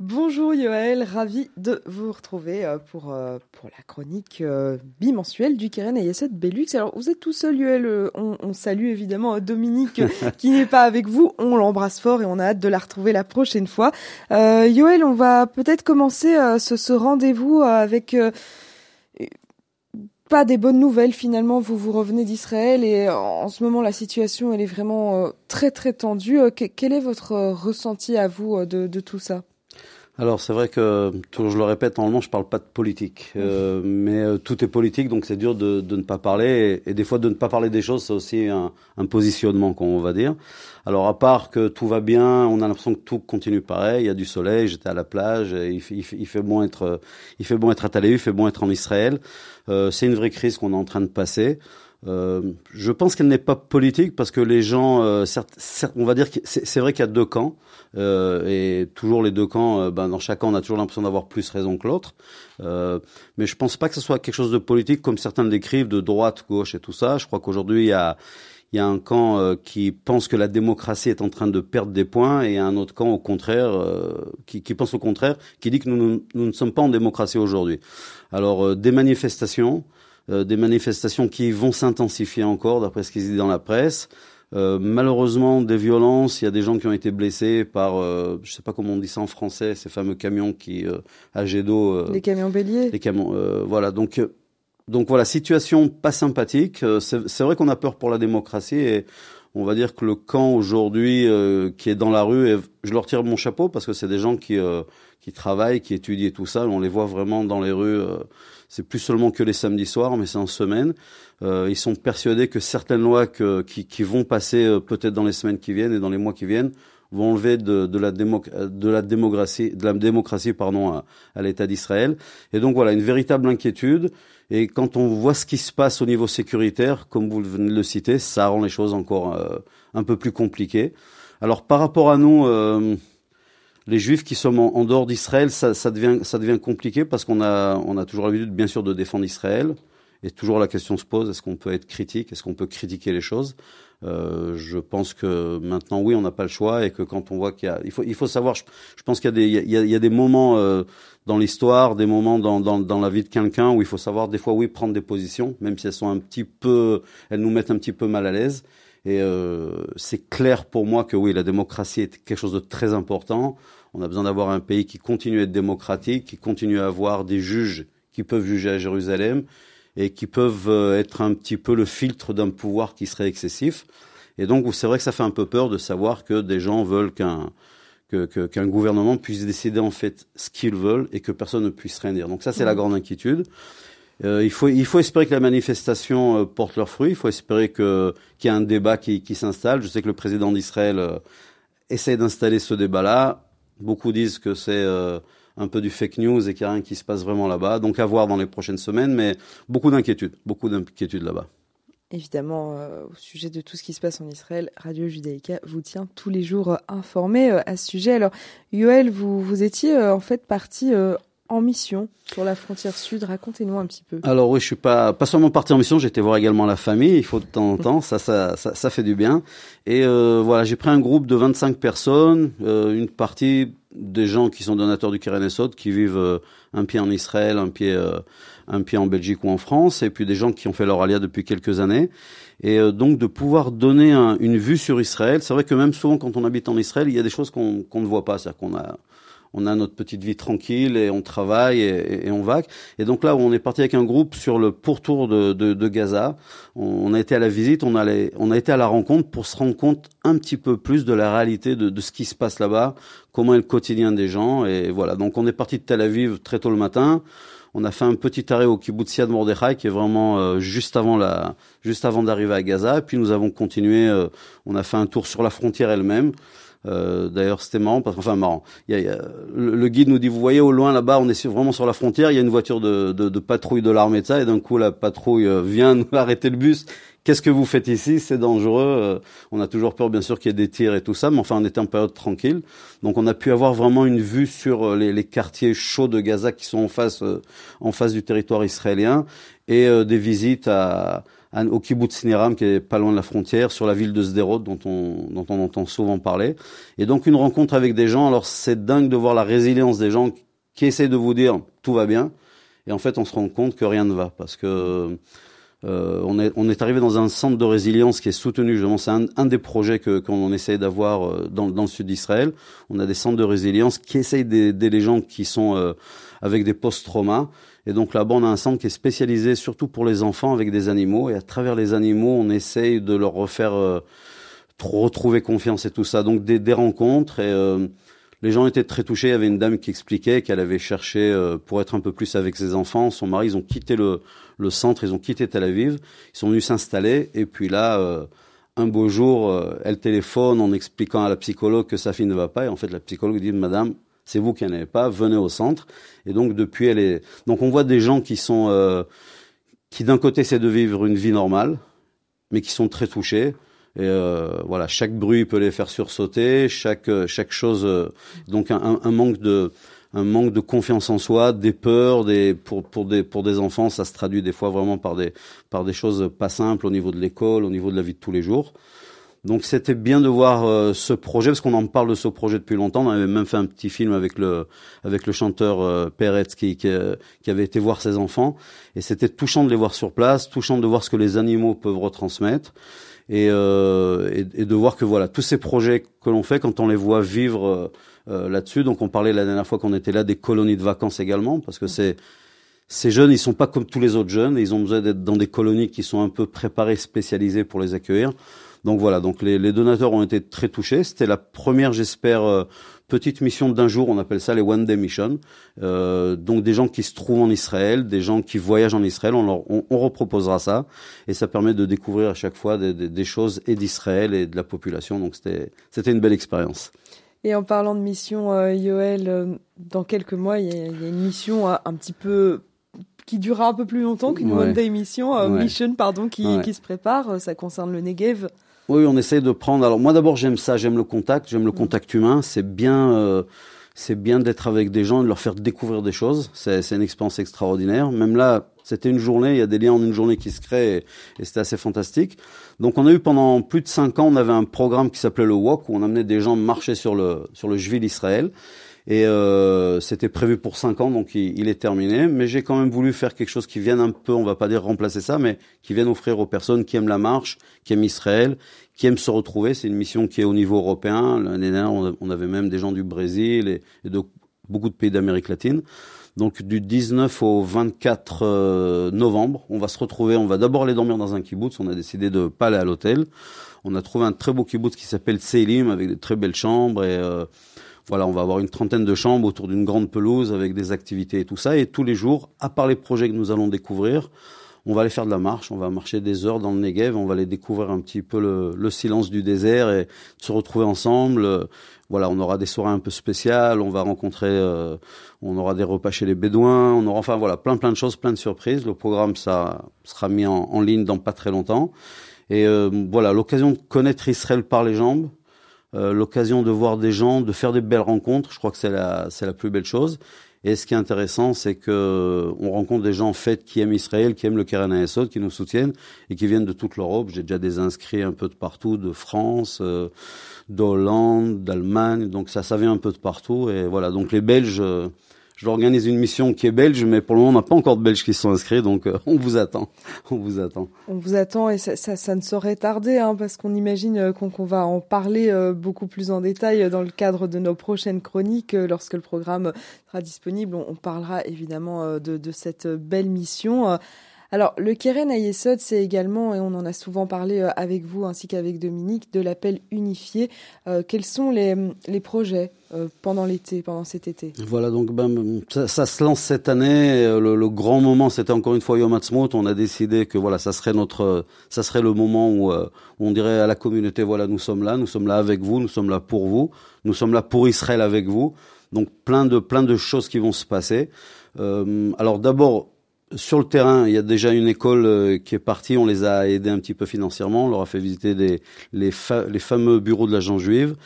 Bonjour Yoël, ravi de vous retrouver euh, pour, euh, pour la chronique euh, bimensuelle du Keren et Yasset Belux. Alors vous êtes tout seul Yoël, on, salue évidemment Dominique qui n'est pas avec vous, on l'embrasse fort et on a hâte de la retrouver la prochaine fois. Yoël, on va peut-être commencer ce, ce rendez-vous avec pas des bonnes nouvelles finalement. Vous vous revenez d'Israël et en ce moment la situation elle est vraiment très très tendue. Quel est votre ressenti à vous de, de tout ça? Alors c'est vrai que, toujours je le répète, normalement je parle pas de politique, euh, mais euh, tout est politique, donc c'est dur de, de, ne pas parler, et, des fois de ne pas parler des choses, c'est aussi un, un positionnement, qu'on va dire. Alors à part que tout va bien, on a l'impression que tout continue pareil, il y a du soleil, j'étais à la plage, il, il, il, fait bon être, il fait bon être à Tel Aviv, il fait bon être en Israël. Euh, c'est une vraie crise qu'on est en train de passer. Euh, je pense qu'elle n'est pas politique parce que les gens, euh, certes, on va dire que c'est vrai qu'il y a deux camps euh, et toujours les deux camps, euh, ben, dans chaque camp, on a toujours l'impression d'avoir plus raison que l'autre. Euh, mais je pense pas que ce soit quelque chose de politique comme certains décrivent de droite, gauche et tout ça. Je crois qu'aujourd'hui il y a il y a un camp qui pense que la démocratie est en train de perdre des points et un autre camp au contraire qui, qui, pense au contraire, qui dit que nous, nous, nous ne sommes pas en démocratie aujourd'hui. Alors des manifestations, euh, des manifestations qui vont s'intensifier encore, d'après ce qu'ils disent dans la presse. Euh, malheureusement, des violences. Il y a des gens qui ont été blessés par, euh, je sais pas comment on dit ça en français, ces fameux camions qui euh, à jet d'eau. Euh, les camions béliers. Les camions, voilà. Donc, donc voilà, situation pas sympathique. C'est vrai qu'on a peur pour la démocratie et on va dire que le camp aujourd'hui qui est dans la rue, je leur tire mon chapeau parce que c'est des gens qui qui travaillent, qui étudient tout ça. On les voit vraiment dans les rues c'est plus seulement que les samedis soirs, mais c'est en semaine. Euh, ils sont persuadés que certaines lois que, qui, qui, vont passer euh, peut-être dans les semaines qui viennent et dans les mois qui viennent vont enlever de, de, la, de la démocratie, de la démocratie pardon, à, à l'État d'Israël. Et donc voilà, une véritable inquiétude. Et quand on voit ce qui se passe au niveau sécuritaire, comme vous venez de le citer, ça rend les choses encore euh, un peu plus compliquées. Alors par rapport à nous, euh, les Juifs qui sont en, dehors d'Israël, ça, ça, devient, ça devient compliqué parce qu'on a, on a toujours l'habitude, bien sûr, de défendre Israël. Et toujours la question se pose est-ce qu'on peut être critique? Est-ce qu'on peut critiquer les choses? Euh, Je pense que maintenant, oui, on n'a pas le choix et que quand on voit qu'il y a, il faut, il faut savoir. Je, pense qu'il y a des, y y a des moments euh, dans l'histoire, des moments dans, dans, dans la vie de quelqu'un où il faut savoir des fois, oui, prendre des positions, même si elles sont un petit peu, elles nous mettent un petit peu mal à l'aise. Et euh, c'est clair pour moi que oui, la démocratie est quelque chose de très important. On a besoin d'avoir un pays qui continue à être démocratique, qui continue à avoir des juges qui peuvent juger à Jérusalem et qui peuvent euh, être un petit peu le filtre d'un pouvoir qui serait excessif. Et donc, c'est vrai que ça fait un peu peur de savoir que des gens veulent qu'un qu'un gouvernement puisse décider en fait ce qu'ils veulent et que personne ne puisse rien dire. Donc ça, c'est la grande inquiétude. Euh, il, faut, il faut espérer que la manifestation euh, porte leurs fruits. Il faut espérer que, qu'il y ait un débat qui, qui s'installe. Je sais que le président d'Israël euh, essaie d'installer ce débat-là. Beaucoup disent que c'est un peu du fake news et qu'il n'y a rien qui se passe vraiment là-bas. Donc à voir dans les prochaines semaines, mais beaucoup d'inquiétudes, beaucoup d'inquiétudes là-bas. Évidemment, euh, au sujet de tout ce qui se passe en Israël, Radio Judaïka vous tient tous les jours euh, informé à ce sujet. Alors, Yoël, vous, vous étiez en fait parti en mission sur la frontière sud. Racontez-nous un petit peu. Alors oui, je suis pas pas seulement parti en mission, j'étais voir également la famille. Il faut de temps en temps, ça, ça, ça, ça fait du bien. Et euh, voilà, j'ai pris un groupe de 25 personnes, euh, une partie des gens qui sont donateurs du Keren Esod, qui vivent euh, un pied en Israël, un pied euh, un pied en Belgique ou en France, et puis des gens qui ont fait leur alia depuis quelques années. Et euh, donc de pouvoir donner un, une vue sur Israël. C'est vrai que même souvent quand on habite en Israël, il y a des choses qu'on qu'on ne voit pas, c'est-à-dire qu'on a on a notre petite vie tranquille et on travaille et, on vague. Et donc là, on est parti avec un groupe sur le pourtour de, Gaza. On, a été à la visite, on, allait, on a été à la rencontre pour se rendre compte un petit peu plus de la réalité de, ce qui se passe là-bas, comment est le quotidien des gens. Et voilà, donc on est parti de Tel Aviv très tôt le matin. On a fait un petit arrêt au kibbutz de Mordechai, qui est vraiment euh, juste avant la, juste avant d'arriver à Gaza. Et puis nous avons continué. Euh, on a fait un tour sur la frontière elle-même. Euh, D'ailleurs, c'était marrant, parce enfin marrant. Il y a, le, guide nous dit, vous voyez au loin là-bas, on est vraiment sur la frontière. Il y a une voiture de, de, de patrouille de l'armée de ça, et d'un coup la patrouille euh, vient nous arrêter le bus. Qu'est-ce que vous faites ici? C'est dangereux. Euh, on a toujours peur, bien sûr, qu'il y ait des tirs et tout ça, mais enfin, on était en période tranquille. Donc, on a pu avoir vraiment une vue sur euh, les, les quartiers chauds de Gaza qui sont en face, en face du territoire israélien, et des visites à au kibbutz Niram, qui est pas loin de la frontière, sur la ville de Sderot, dont on, dont on entend souvent parler. Et donc une rencontre avec des gens. Alors c'est dingue de voir la résilience des gens qui essayent de vous dire tout va bien, et en fait on se rend compte que rien ne va, parce que euh, on, est, on est arrivé dans un centre de résilience qui est soutenu, justement, c'est un, un, des projets que qu'on essaie d'avoir euh, dans, dans, le sud d'Israël. On a des centres de résilience qui essayent d'aider les gens qui sont euh, avec des post-traumas. Et donc là-bas, on a un centre qui est spécialisé surtout pour les enfants avec des animaux. Et à travers les animaux, on essaye de leur refaire euh, retrouver confiance et tout ça. Donc des, des rencontres et les gens étaient très touchés. Il y avait une dame qui expliquait qu'elle avait cherché pour être un peu plus avec ses enfants. Son mari, ils ont quitté le le centre, ils ont quitté Tel Aviv, ils sont venus s'installer, et puis là, euh, un beau jour, euh, elle téléphone en expliquant à la psychologue que sa fille ne va pas, et en fait la psychologue dit, Madame, c'est vous qui n'en pas, venez au centre. Et donc depuis, elle est. Donc on voit des gens qui sont, euh, qui d'un côté essaient de vivre une vie normale, mais qui sont très touchés. Et euh, voilà, chaque bruit peut les faire sursauter, chaque chaque chose. donc un, un manque de un manque de confiance en soi, des peurs, des pour pour des pour des enfants, ça se traduit des fois vraiment par des par des choses pas simples au niveau de l'école, au niveau de la vie de tous les jours. Donc c'était bien de voir euh, ce projet parce qu'on en parle de ce projet depuis longtemps. On avait même fait un petit film avec le avec le chanteur euh, Peretz qui, qui, euh, qui avait été voir ses enfants et c'était touchant de les voir sur place, touchant de voir ce que les animaux peuvent retransmettre et, euh, et, de voir que voilà tous ces projets que l'on fait quand on les voit vivre euh, là-dessus. Donc on parlait la dernière fois qu'on était là des colonies de vacances également, parce que c'est ces jeunes, ils sont pas comme tous les autres jeunes, ils ont besoin d'être dans des colonies qui sont un peu préparées, spécialisées pour les accueillir. Donc voilà, donc les, les donateurs ont été très touchés. C'était la première, j'espère, euh, petite mission d'un jour. On appelle ça les One Day Mission. Euh, donc des gens qui se trouvent en Israël, des gens qui voyagent en Israël. On, leur, on, on reproposera ça et ça permet de découvrir à chaque fois des, des, des choses et d'Israël et de la population. Donc c'était c'était une belle expérience. Et en parlant de mission, euh, Yoel, euh, dans quelques mois, il y, y, a une mission un petit peu qui durera un peu plus longtemps qu'une ouais. One Day Mission, euh, ouais. Mission, pardon, qui, ouais. qui se prépare. Ça concerne le Negev. Oui, on essaie de prendre. Alors moi, d'abord, j'aime ça, j'aime le contact, j'aime le contact humain. C'est bien. Euh, c'est bien d'être avec des gens, de leur faire découvrir des choses. C'est une expérience extraordinaire. Même là, c'était une journée, il y a des liens en une journée qui se créent et, et c'était assez fantastique. Donc on a eu pendant plus de cinq ans, on avait un programme qui s'appelait le Walk où on amenait des gens marcher sur le sur le Jvil Israël. Et euh, c'était prévu pour cinq ans, donc il, est terminé. Mais j'ai quand même voulu faire quelque chose qui vienne un peu, on va pas dire remplacer ça, mais qui vienne offrir aux personnes qui aiment la marche, qui aiment Israël, qui aiment se retrouver. C'est une mission qui est au niveau européen. L'année dernière, on avait même des gens du Brésil et, de beaucoup de pays d'Amérique latine. Donc du 19 au 24 euh, novembre, on va se retrouver, on va d'abord aller dormir dans un kibbutz, on a décidé de pas aller à l'hôtel. On a trouvé un très beau kibbutz qui s'appelle Seilim avec de très belles chambres et euh, voilà, on va avoir une trentaine de chambres autour d'une grande pelouse avec des activités et tout ça. Et tous les jours, à part les projets que nous allons découvrir, on va aller faire de la marche, on va marcher des heures dans le Negev, on va aller découvrir un petit peu le, le silence du désert et se retrouver ensemble. Voilà, on aura des soirées un peu spéciales, on va rencontrer, euh, on aura des repas chez les Bédouins, on aura enfin voilà plein plein de choses, plein de surprises. Le programme ça sera mis en, ligne dans pas très longtemps. Et euh, voilà, l'occasion de connaître Israël par les jambes, euh, l'occasion de voir des gens, de faire des belles rencontres. Je crois que c'est la, c'est la plus belle chose. Et ce qui est intéressant, c'est que on rencontre des gens en fait qui aiment Israël, qui aiment le Keren Ayesod, qui nous soutiennent et qui viennent de toute l'Europe. J'ai déjà des inscrits un peu de partout, de France, euh, d'Hollande, d'Allemagne. Donc ça, ça vient un peu de partout. Et voilà. Donc les Belges. Euh, je organise une mission qui est belge, mais pour le moment, on n'a pas encore de Belges qui sont inscrits, donc euh, on vous attend. On vous attend. On vous attend et ça, ça, ça ne saurait tarder, hein, parce qu'on imagine euh, qu'on qu va en parler euh, beaucoup plus en détail dans le cadre de nos prochaines chroniques. Lorsque le programme sera disponible, on, on parlera évidemment de, de cette belle mission. Alors, le Keren Ayesod, c'est également, et on en a souvent parlé avec vous ainsi qu'avec Dominique, de l'appel unifié. Euh, quels sont les, les projets euh, pendant l'été, pendant cet été? Voilà, donc ben, ça, ça, se lance cette année. Le, le grand moment, c'était encore une fois Yom. On a décidé que voilà, ça serait notre, ça serait le moment où, euh, on dirait à la communauté, voilà, nous sommes là, nous sommes là avec vous, nous sommes là pour vous, nous sommes là pour Israël avec vous. Donc plein de plein de choses qui vont se passer. Euh, alors d'abord sur le terrain, il y a déjà une école euh, qui est partie. On les a aidés un petit peu financièrement. On leur a fait visiter des, les, fa les fameux bureaux de l'agence juive.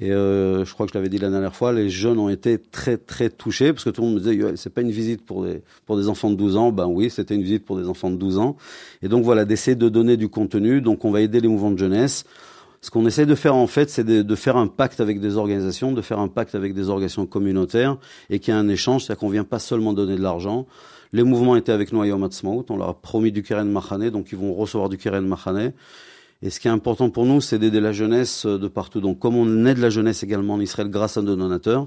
Et euh, je crois que je l'avais dit la dernière fois, les jeunes ont été très très touchés parce que tout le monde me disait c'est pas une visite pour des pour des enfants de 12 ans. Ben oui, c'était une visite pour des enfants de 12 ans. Et donc voilà, d'essayer de donner du contenu. Donc on va aider les mouvements de jeunesse. Ce qu'on essaie de faire en fait, c'est de, de, faire un pacte avec des organisations, de faire un pacte avec des organisations communautaires et qu'il y a un échange, c'est-à-dire qu'on vient pas seulement donner de l'argent. Les mouvements étaient avec nous à Yom on leur a promis du Keren Mahane, donc ils vont recevoir du Keren Mahane. Et ce qui est important pour nous, c'est d'aider la jeunesse euh, de partout. Donc, comme on aide la jeunesse également en Israël grâce à nos donateurs,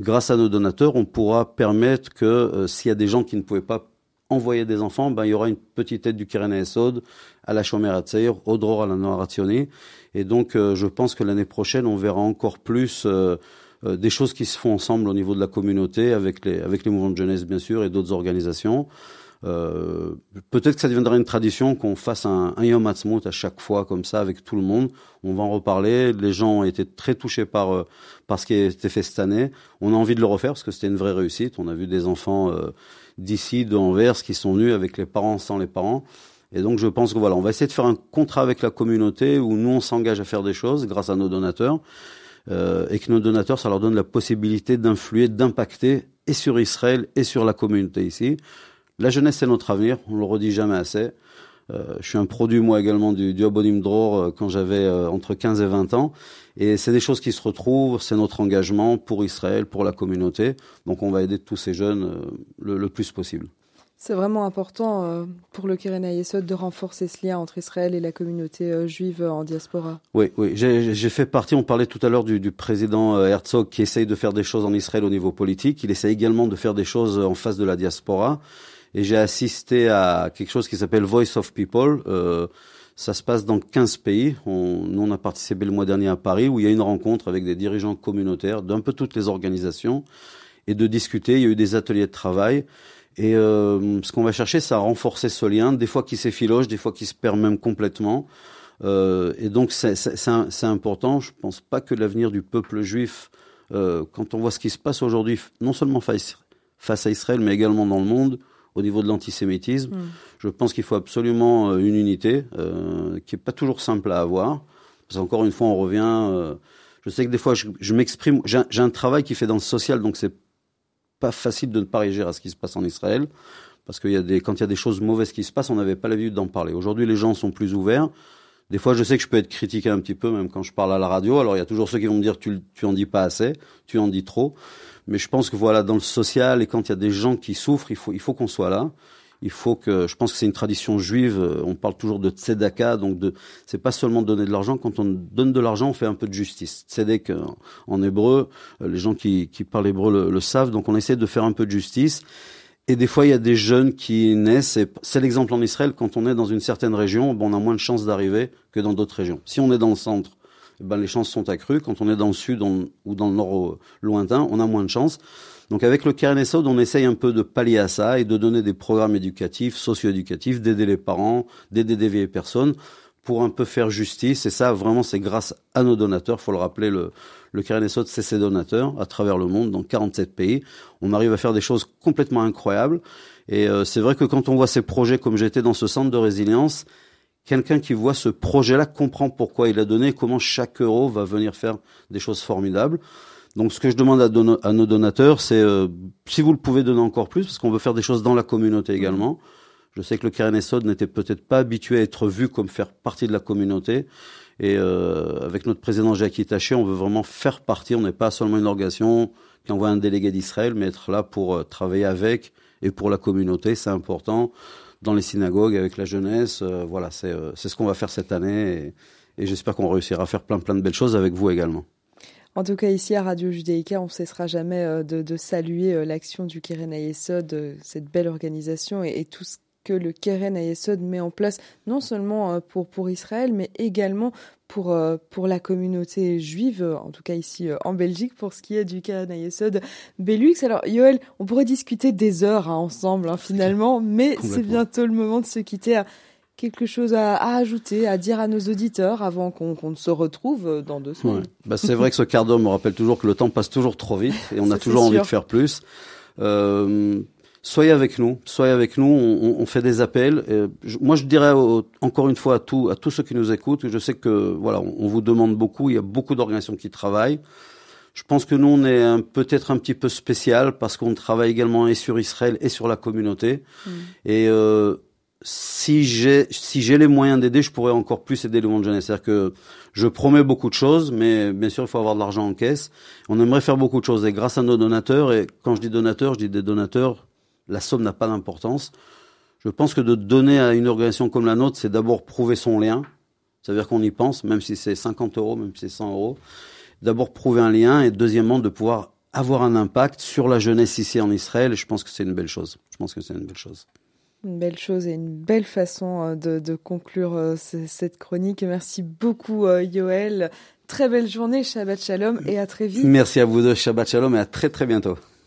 grâce à nos donateurs, on pourra permettre que euh, s'il y a des gens qui ne pouvaient pas envoyer des enfants, ben, il y aura une petite aide du Keren Esod à la Shomer Atzeir, au Dror à la Noirationi. Et donc, euh, je pense que l'année prochaine, on verra encore plus des choses qui se font ensemble au niveau de la communauté, avec les, avec les mouvements de jeunesse, bien sûr, et d'autres organisations. Euh, peut-être que ça deviendra une tradition qu'on fasse un, un Yom Ha'atzmaut à chaque fois comme ça avec tout le monde. On va en reparler. Les gens ont été très touchés par euh, par ce qui a été fait cette année. On a envie de le refaire parce que c'était une vraie réussite. On a vu des enfants euh, d'ici, de qui sont venus avec les parents, sans les parents. Et donc je pense que voilà, on va essayer de faire un contrat avec la communauté où nous on s'engage à faire des choses grâce à nos donateurs. Euh, et que nos donateurs, ça leur donne la possibilité d'influer, d'impacter et sur Israël et sur la communauté ici. La jeunesse, c'est notre avenir, on le redit jamais assez. Euh, je suis un produit, moi également, du, du Abonim Dror euh, quand j'avais entre 15 et 20 ans. Et c'est des choses qui se retrouvent, c'est notre engagement pour Israël, pour la communauté. Donc on va aider tous ces jeunes le plus possible. C'est vraiment important pour le Keren Ayesod de renforcer ce lien entre Israël et la communauté juive en diaspora. Oui, oui. J'ai fait partie, on parlait tout à l'heure du, président Herzog qui essaye de faire des choses en Israël au niveau politique. Il essaie également de faire des choses en face de la diaspora et j'ai assisté à quelque chose qui s'appelle Voice of People. Euh, ça se passe dans 15 pays. On, nous, on a participé le mois dernier à Paris où il y a une rencontre avec des dirigeants communautaires d'un peu toutes les organisations et de discuter. Il y a eu des ateliers de travail. Et euh, ce qu'on va chercher, c'est à renforcer ce lien, des fois qui s'effiloche, des fois qui se perd même complètement. Euh, et donc c'est important. Je pense pas que l'avenir du peuple juif, euh, quand on voit ce qui se passe aujourd'hui, non seulement face, face à Israël, mais également dans le monde, au niveau de l'antisémitisme. Mm. Je pense qu'il faut absolument euh, une unité euh, qui est pas toujours simple à avoir. Parce qu'encore une fois, on revient. Euh, je sais que des fois, je, je m'exprime. J'ai un travail qui fait dans le social, donc c'est pas facile de ne pas réagir à ce qui se passe en Israël. Parce qu'il y a des, quand il y a des choses mauvaises qui se passent, on n'avait pas l'habitude d'en parler. Aujourd'hui, les gens sont plus ouverts. Des fois, je sais que je peux être critiqué un petit peu, même quand je parle à la radio. Alors, il y a toujours ceux qui vont me dire, tu, tu en dis pas assez, tu en dis trop. Mais je pense que voilà, dans le social et quand il y a des gens qui souffrent, il faut, il faut qu'on soit là. Il faut que, je pense que c'est une tradition juive. Euh, on parle toujours de tzedaka, donc de, c'est pas seulement donner de l'argent. Quand on donne de l'argent, on fait un peu de justice. Tzedek euh, en hébreu, euh, les gens qui, qui parlent hébreu le, le savent. Donc on essaie de faire un peu de justice. Et des fois, il y a des jeunes qui naissent. C'est l'exemple en Israël. Quand on est dans une certaine région, bon, on a moins de chances d'arriver que dans d'autres régions. Si on est dans le centre, eh ben, les chances sont accrues. Quand on est dans le sud ou dans le nord lointain, on a moins de chances. Donc avec le Keren Esod, on essaye un peu de pallier à ça et de donner des programmes éducatifs, socio-éducatifs, d'aider les parents, d'aider des vieilles personnes pour un peu faire justice. Et ça, vraiment, c'est grâce à nos donateurs. faut le rappeler, le, le c'est ses donateurs à travers le monde, dans 47 pays. On arrive à faire des choses complètement incroyables. Et euh, c'est vrai que quand on voit ces projets, comme j'étais dans ce centre de résilience, quelqu'un qui voit ce projet-là comprend pourquoi il a donné comment chaque euro va venir faire des choses formidables. Donc ce que je demande à, nos donateurs, c'est euh, si vous le pouvez donner encore plus, parce qu'on veut faire des choses dans la communauté également. Je sais que le Keren Esod n'était peut-être pas habitué à être vu comme faire partie de la communauté. Et euh, avec notre président Jacques Taché, on veut vraiment faire partie. On n'est pas seulement une organisation qui envoie un délégué d'Israël, mais être là pour euh, travailler avec et pour la communauté. C'est important dans les synagogues avec la jeunesse. Euh, voilà, c'est euh, c'est ce qu'on va faire cette année et, et j'espère qu'on réussira à faire plein plein de belles choses avec vous également. En tout cas, ici à Radio Judéica, on ne cessera jamais euh, de, de saluer l'action du Keren Ayesod, cette belle organisation et, et, tout ce que le Keren Ayesod met en place, non seulement pour, pour Israël, mais également pour, euh, pour la communauté juive, en tout cas ici euh, en Belgique, pour ce qui est du cas Yesod Belux. Alors, Yoel, on pourrait discuter des heures hein, ensemble, hein, finalement, mais c'est bientôt le moment de se quitter. Quelque chose à, à, ajouter, à dire à nos auditeurs avant qu'on qu se retrouve euh, dans deux semaines bah, C'est vrai que ce quart d'heure me rappelle toujours que le temps passe toujours trop vite et on a toujours envie de faire plus. Euh, soyez avec nous, soyez avec nous. On, on fait des appels. moi, je dirais encore une fois à tous, à tous ceux qui nous écoutent, je sais que voilà, on, vous demande beaucoup. Il y a beaucoup d'organisations qui travaillent. Je pense que nous, on est peut-être un petit peu spécial parce qu'on travaille également et sur Israël et sur la communauté. Mm. Et euh, si j'ai si j'ai les moyens d'aider, je pourrais encore plus aider le monde jeunesse. C'est-à-dire que je promets beaucoup de choses, mais bien sûr, il faut avoir de l'argent en caisse. On aimerait faire beaucoup de choses et grâce à nos donateurs. Et quand je dis donateurs, je dis des donateurs. La somme n'a pas d'importance. Je pense que de donner à une organisation comme la nôtre, c'est d'abord prouver son lien. C'est-à-dire qu'on y pense, même si c'est 50 euros, même si c'est 100 euros d'abord prouver un lien et deuxièmement de pouvoir avoir un impact sur la jeunesse ici en Israël. Et je pense que c'est une belle chose. Je pense que c'est une belle chose. Une belle chose et une belle façon euh, de, conclure euh, cette chronique. Merci beaucoup, euh, Yoël. Très belle journée, Shabbat Shalom et à très vite. Merci à vous deux, Shabbat Shalom et à très très bientôt.